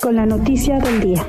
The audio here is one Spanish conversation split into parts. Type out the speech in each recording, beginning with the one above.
con la noticia del día.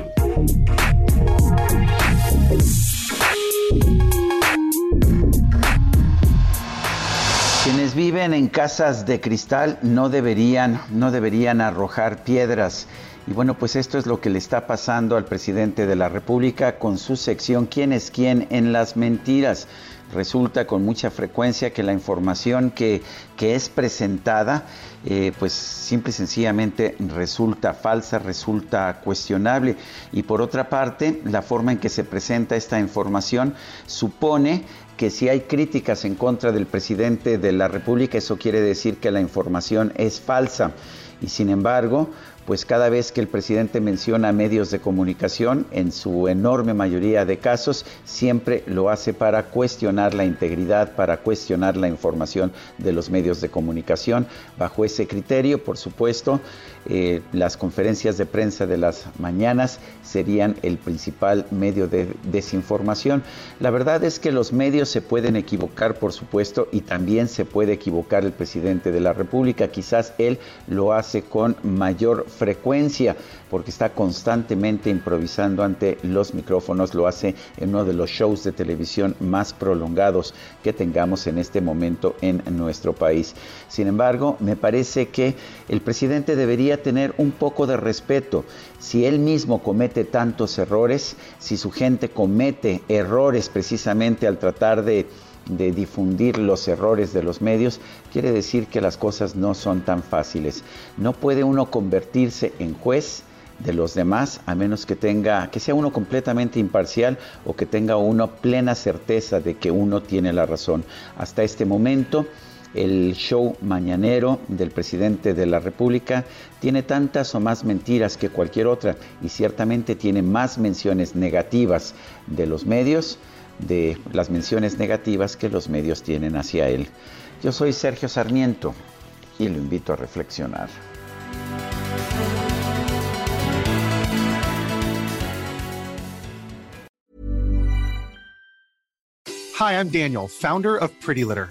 Quienes viven en casas de cristal no deberían, no deberían arrojar piedras. Y bueno, pues esto es lo que le está pasando al presidente de la República con su sección ¿Quién es quién en las mentiras? Resulta con mucha frecuencia que la información que, que es presentada, eh, pues simple y sencillamente resulta falsa, resulta cuestionable. Y por otra parte, la forma en que se presenta esta información supone que si hay críticas en contra del presidente de la República, eso quiere decir que la información es falsa. Y sin embargo, pues cada vez que el presidente menciona medios de comunicación, en su enorme mayoría de casos, siempre lo hace para cuestionar la integridad, para cuestionar la información de los medios de comunicación. Bajo ese criterio, por supuesto, eh, las conferencias de prensa de las mañanas serían el principal medio de desinformación. La verdad es que los medios se pueden equivocar, por supuesto, y también se puede equivocar el presidente de la República. Quizás él lo hace con mayor frecuencia porque está constantemente improvisando ante los micrófonos, lo hace en uno de los shows de televisión más prolongados que tengamos en este momento en nuestro país. Sin embargo, me parece que el presidente debería tener un poco de respeto. Si él mismo comete tantos errores, si su gente comete errores precisamente al tratar de difundir los errores de los medios, quiere decir que las cosas no son tan fáciles. No puede uno convertirse en juez de los demás a menos que tenga que sea uno completamente imparcial o que tenga uno plena certeza de que uno tiene la razón. Hasta este momento el show mañanero del presidente de la República tiene tantas o más mentiras que cualquier otra y ciertamente tiene más menciones negativas de los medios de las menciones negativas que los medios tienen hacia él. Yo soy Sergio Sarmiento y lo invito a reflexionar. Hi, I'm Daniel, founder of Pretty Litter.